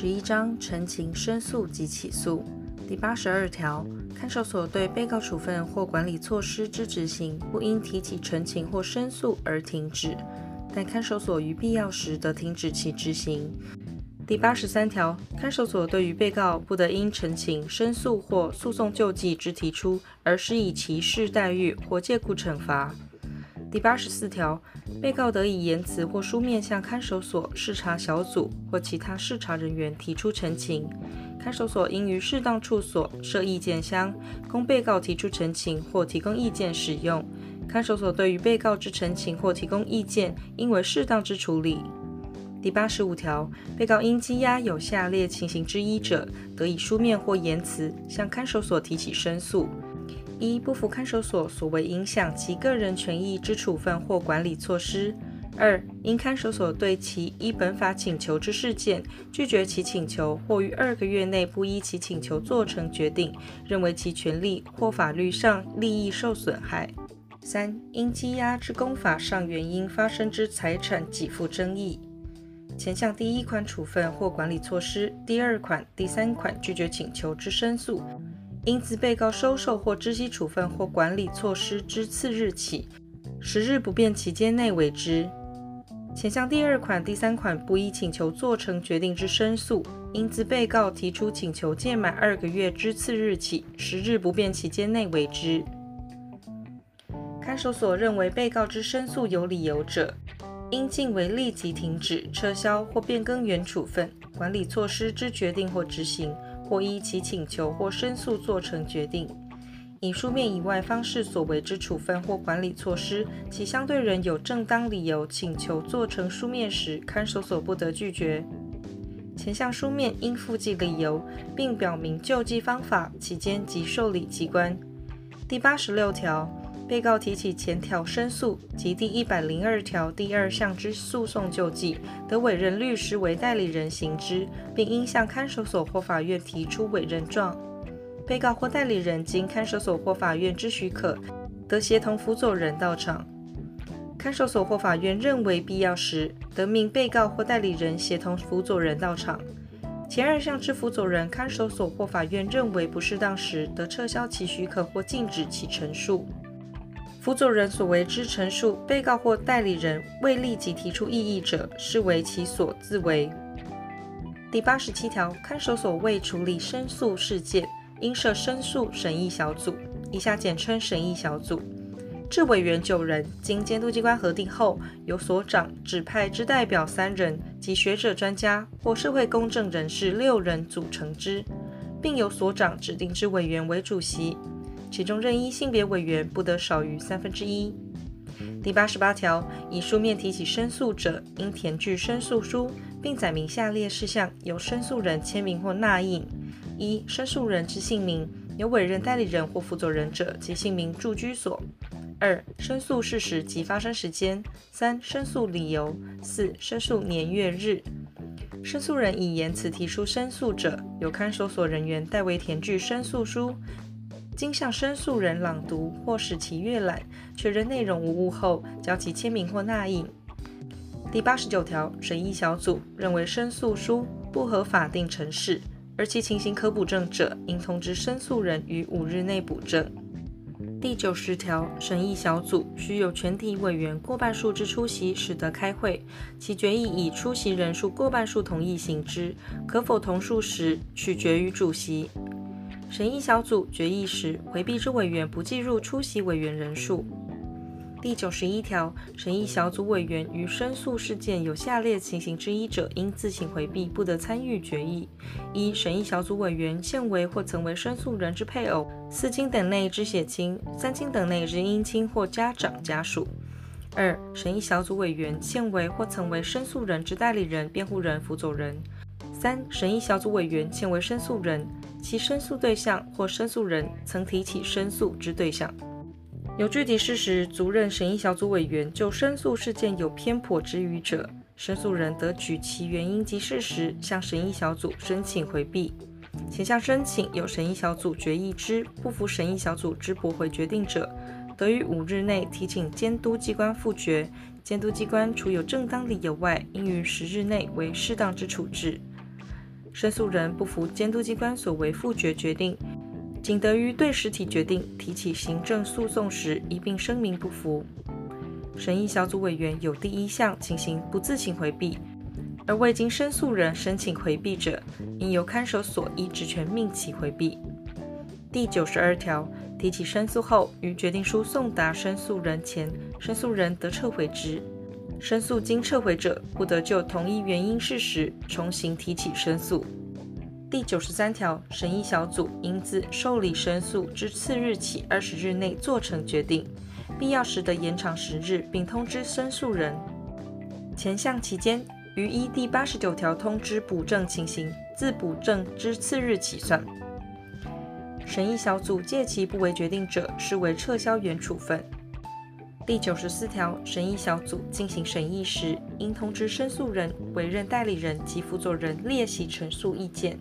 十一章陈情申诉及起诉第八十二条，看守所对被告处分或管理措施之执行，不因提起陈情或申诉而停止，但看守所于必要时得停止其执行。第八十三条，看守所对于被告不得因陈情、申诉或诉讼救济之提出而施以歧视待遇或借故惩罚。第八十四条，被告得以言辞或书面向看守所视察小组或其他视察人员提出陈情，看守所应于适当处所设意见箱，供被告提出陈情或提供意见使用。看守所对于被告之陈情或提供意见，应为适当之处理。第八十五条，被告因羁押有下列情形之一者，得以书面或言辞向看守所提起申诉。一、不服看守所所为影响其个人权益之处分或管理措施；二、因看守所对其依本法请求之事件拒绝其请求，或于二个月内不依其请求做成决定，认为其权利或法律上利益受损害；三、因羁押之公法上原因发生之财产给付争议。前项第一款处分或管理措施，第二款、第三款拒绝请求之申诉。应自被告收受或知悉处分或管理措施之次日起，十日不变期间内为之。前项第二款、第三款不依请求做成决定之申诉，应自被告提出请求届满二个月之次日起，十日不变期间内为之。看守所认为被告之申诉有理由者，应径为立即停止、撤销或变更原处分、管理措施之决定或执行。或依其请求或申诉做成决定，以书面以外方式所为之处分或管理措施，其相对人有正当理由请求做成书面时，看守所不得拒绝。前项书面应附记理由，并表明救济方法、期间及受理机关。第八十六条。被告提起前条申诉及第一百零二条第二项之诉讼救济，得委任律师为代理人行之，并应向看守所或法院提出委任状。被告或代理人经看守所或法院之许可，得协同辅佐人到场。看守所或法院认为必要时，得命被告或代理人协同辅佐人到场。前二项之辅佐人，看守所或法院认为不适当时，得撤销其许可或禁止其陈述。辅佐人所为之陈述，被告或代理人未立即提出异议者，视为其所自为。第八十七条，看守所为处理申诉事件，应设申诉审议小组（以下简称审议小组），治委员九人，经监督机关核定后，由所长指派之代表三人及学者专家或社会公正人士六人组成之，并由所长指定之委员为主席。其中任一性别委员不得少于三分之一。第八十八条，以书面提起申诉者，应填具申诉书，并载明下列事项，由申诉人签名或捺印：一、申诉人之姓名，有委任代理人或辅佐人者，其姓名、住居所；二、申诉事实及发生时间；三、申诉理由；四、申诉年月日。申诉人以言辞提出申诉者，由看守所人员代为填具申诉书。经向申诉人朗读或使其阅览，确认内容无误后，交其签名或捺印。第八十九条，审议小组认为申诉书不合法定程式，而其情形可补正者，应通知申诉人于五日内补正。第九十条，审议小组须有全体委员过半数之出席，始得开会，其决议以出席人数过半数同意行之，可否同数时，取决于主席。审议小组决议时，回避之委员不计入出席委员人数。第九十一条，审议小组委员于申诉事件有下列情形之一者，应自行回避，不得参与决议：一、审议小组委员现为或曾为申诉人之配偶、四亲等内之血亲、三亲等内之姻亲或家长家属；二、审议小组委员现为或曾为申诉人之代理人、辩护人、辅佐人；三、审议小组委员现为申诉人。其申诉对象或申诉人曾提起申诉之对象，有具体事实足任审议小组委员就申诉事件有偏颇之虞者，申诉人得举其原因及事实向审议小组申请回避。前项申请有审议小组决议之，不服审议小组之驳回决定者，得于五日内提请监督机关复决。监督机关除有正当理由外，应于十日内为适当之处置。申诉人不服监督机关所为复决决定，仅得于对实体决定提起行政诉讼时一并声明不服。审议小组委员有第一项情形不自行回避，而未经申诉人申请回避者，应由看守所依职权命其回避。第九十二条，提起申诉后，于决定书送达申诉人前，申诉人得撤回之。申诉经撤回者，不得就同一原因事实重新提起申诉。第九十三条，审议小组应自受理申诉之次日起二十日内做成决定，必要时得延长十日，并通知申诉人。前项期间，于依第八十九条通知补正情形，自补正之次日起算。审议小组届期不为决定者，视为撤销原处分。第九十四条，审议小组进行审议时，应通知申诉人、委任代理人及辅佐人列席陈述意见。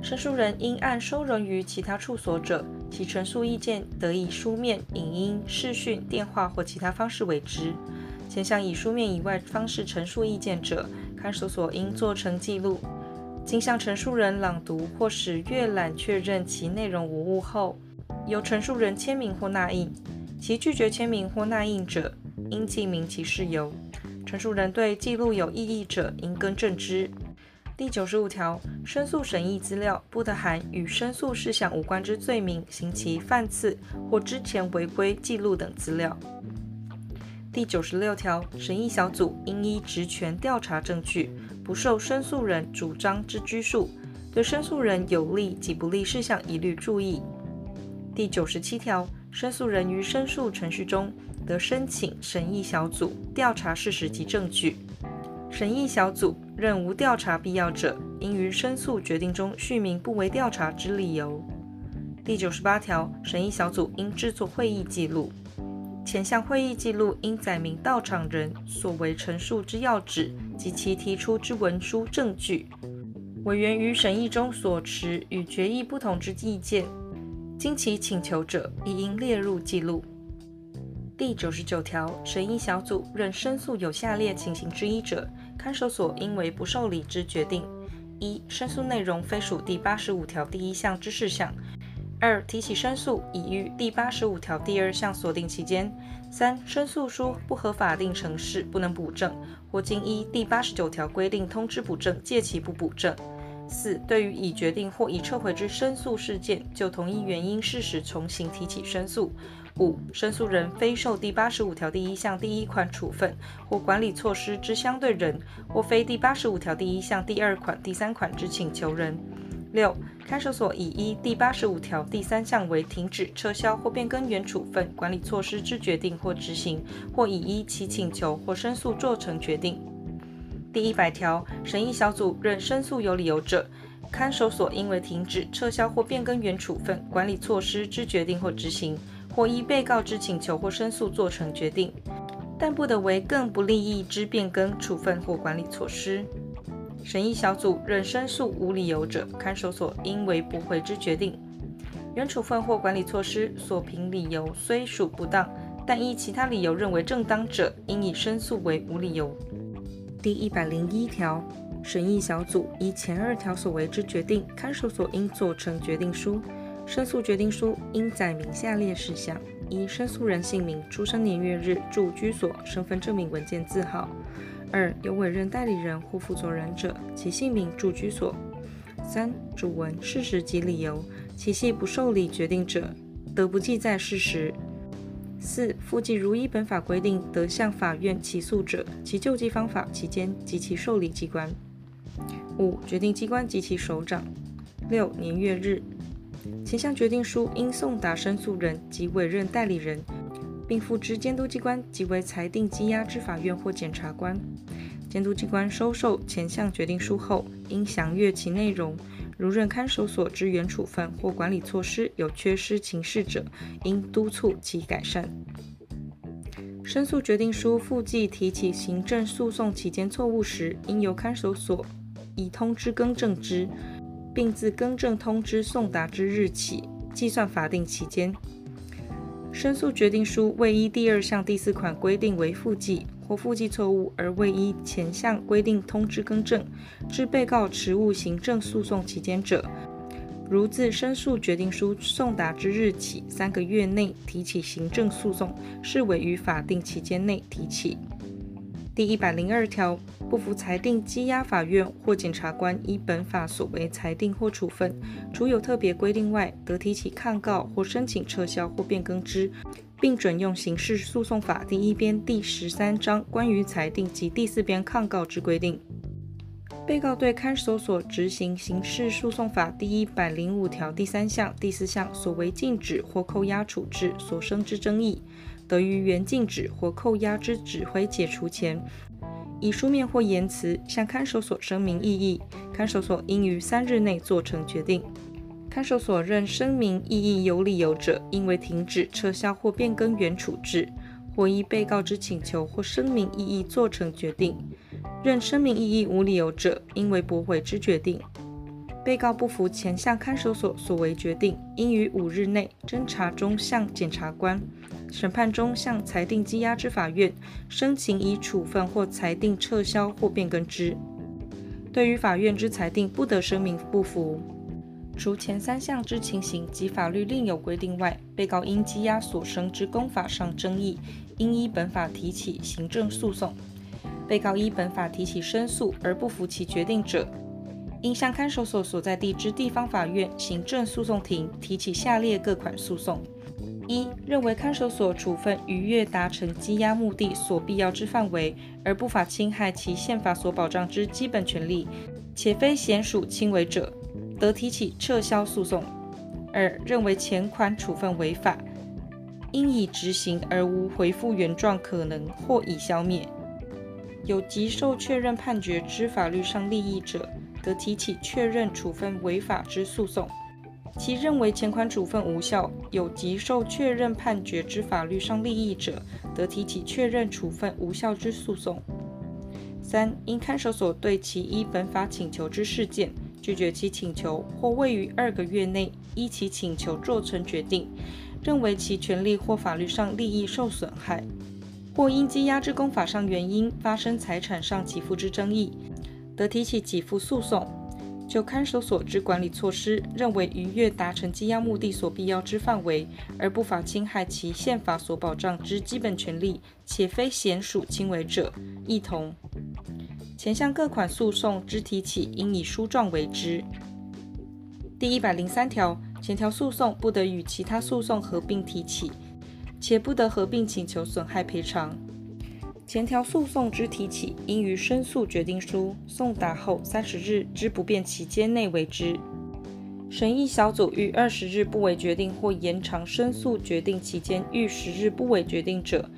申诉人应按收容于其他处所者，其陈述意见得以书面、影音、视讯、电话或其他方式为之。前项以书面以外方式陈述意见者，看守所应做成记录，经向陈述人朗读或使阅览确认其内容无误后，由陈述人签名或捺印。其拒绝签名或捺印者，应记明其事由。陈述人对记录有异议者，应更正之。第九十五条，申诉审议资料不得含与申诉事项无关之罪名、刑期、犯次或之前违规记录等资料。第九十六条，审议小组应依职权调查证据，不受申诉人主张之拘束，对申诉人有利及不利事项一律注意。第九十七条。申诉人于申诉程序中得申请审议小组调查事实及证据。审议小组认无调查必要者，应于申诉决定中叙明不为调查之理由。第九十八条，审议小组应制作会议记录，前项会议记录应载明到场人所为陈述之要旨及其提出之文书证据。委员于审议中所持与决议不同之意见。经其请求者，亦应列入记录。第九十九条，审议小组认申诉有下列情形之一者，看守所应为不受理之决定：一、申诉内容非属第八十五条第一项之事项；二、提起申诉已于第八十五条第二项所定期间；三、申诉书不合法定程式，不能补正，或经依第八十九条规定通知补正，届期不补正。四、对于已决定或已撤回之申诉事件，就同一原因事实重新提起申诉。五、申诉人非受第八十五条第一项第一款处分或管理措施之相对人，或非第八十五条第一项第二款、第三款之请求人。六、看守所已依第八十五条第三项为停止、撤销或变更原处分、管理措施之决定或执行，或已依其请求或申诉做成决定。第一百条，审议小组认申诉有理由者，看守所应为停止、撤销或变更原处分、管理措施之决定或执行，或依被告之请求或申诉做成决定，但不得为更不利益之变更处分或管理措施。审议小组认申诉无理由者，看守所应为驳回之决定。原处分或管理措施所凭理由虽属不当，但依其他理由认为正当者，应以申诉为无理由。第一百零一条，审议小组依前二条所为之决定，看守所应做成决定书。申诉决定书应载明下列事项：一、申诉人姓名、出生年月日、住居所、身份证明文件字号；二、有委任代理人或负责人者，其姓名、住居所；三、主文、事实及理由，其系不受理决定者，得不记载事实。四、附记如依本法规定得向法院起诉者，其救济方法、期间及其受理机关。五、决定机关及其首长。六、年月日。前项决定书应送达申诉人及委任代理人，并付之监督机关即为裁定羁押之法院或检察官。监督机关收受前项决定书后，应详阅其内容。如任看守所职员处分或管理措施有缺失情事者，应督促其改善。申诉决定书附记提起行政诉讼期间错误时，应由看守所以通知更正之，并自更正通知送达之日起计算法定期间。申诉决定书未依第二项第四款规定为附记或附记错误而未依前项规定通知更正，致被告迟误行政诉讼期间者，如自申诉决定书送达之日起三个月内提起行政诉讼，视为于法定期间内提起。第一百零二条，不服裁定羁押法院或检察官依本法所为裁定或处分，除有特别规定外，得提起抗告或申请撤销或变更之，并准用刑事诉讼法第一编第十三章关于裁定及第四编抗告之规定。被告对看守所执行刑事诉讼法第一百零五条第三项、第四项所为禁止或扣押处置所生之争议，得于原禁止或扣押之指挥解除前，以书面或言辞向看守所声明异议。看守所应于三日内做成决定。看守所认声明异议有理由者，应为停止、撤销或变更原处置，或依被告之请求或声明异议做成决定。认声明异议无理由者，应为驳回之决定。被告不服前项看守所所为决定，应于五日内侦查中向检察官、审判中向裁定羁押之法院申请以处分或裁定撤销或变更之。对于法院之裁定不得声明不服。除前三项之情形及法律另有规定外，被告因羁押所生之公法上争议，应依本法提起行政诉讼。被告依本法提起申诉而不服其决定者，应向看守所所在地之地方法院行政诉讼庭提起下列各款诉讼：一、认为看守所处分逾越达成羁押目的所必要之范围，而不法侵害其宪法所保障之基本权利，且非显属轻微者，得提起撤销诉讼；二、认为前款处分违法，应已执行而无回复原状可能或已消灭。有即受确认判决之法律上利益者，得提起确认处分违法之诉讼；其认为前款处分无效，有即受确认判决之法律上利益者，得提起确认处分无效之诉讼。三、因看守所对其依本法请求之事件，拒绝其请求，或未于二个月内依其请求做成决定，认为其权利或法律上利益受损害。或因羁押之公法上原因发生财产上给付之争议，得提起给付诉讼。就看守所之管理措施，认为逾越达成羁押目的所必要之范围，而不法侵害其宪法所保障之基本权利，且非显属轻微者，亦同。前项各款诉讼之提起，应以书状为之。第一百零三条，前条诉讼不得与其他诉讼合并提起。且不得合并请求损害赔偿。前条诉讼之提起，应于申诉决定书送达后三十日之不变期间内为之。审议小组于二十日不为决定，或延长申诉决定期间逾十日不为决定者，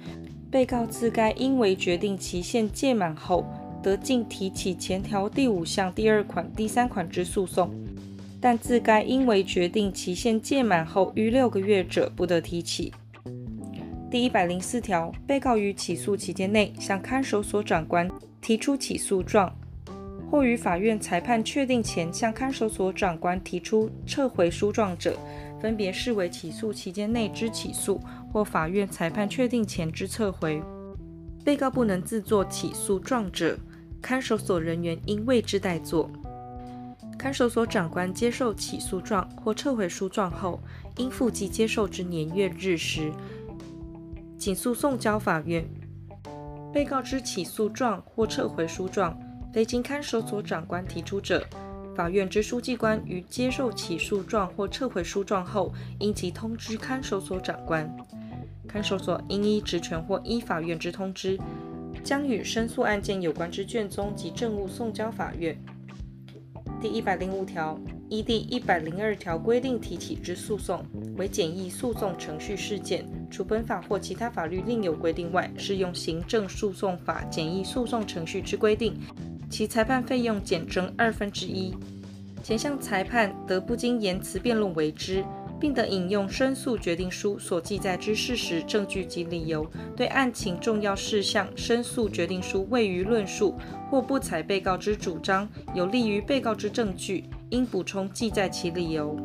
被告自该应为决定期限届满后，得径提起前条第五项第二款、第三款之诉讼；但自该应为决定期限届满后逾六个月者，不得提起。第一百零四条，被告于起诉期间内向看守所长官提出起诉状，或于法院裁判确定前向看守所长官提出撤回书状者，分别视为起诉期间内之起诉或法院裁判确定前之撤回。被告不能自作起诉状者，看守所人员应为之代作。看守所长官接受起诉状或撤回书状后，应附记接受之年月日时。请诉送交法院。被告知起诉状或撤回书状，非经看守所长官提出者，法院之书记官于接受起诉状或撤回书状后，应即通知看守所长官。看守所应依职权或依法院之通知，将与申诉案件有关之卷宗及证物送交法院。第一百零五条。依第一百零二条规定提起之诉讼为简易诉讼程序事件，除本法或其他法律另有规定外，适用行政诉讼法简易诉讼程序之规定，其裁判费用减征二分之一。前项裁判得不经言辞辩论为之。并得引用申诉决定书所记载之事实、证据及理由，对案情重要事项，申诉决定书未予论述或不采被告之主张，有利于被告之证据，应补充记载其理由。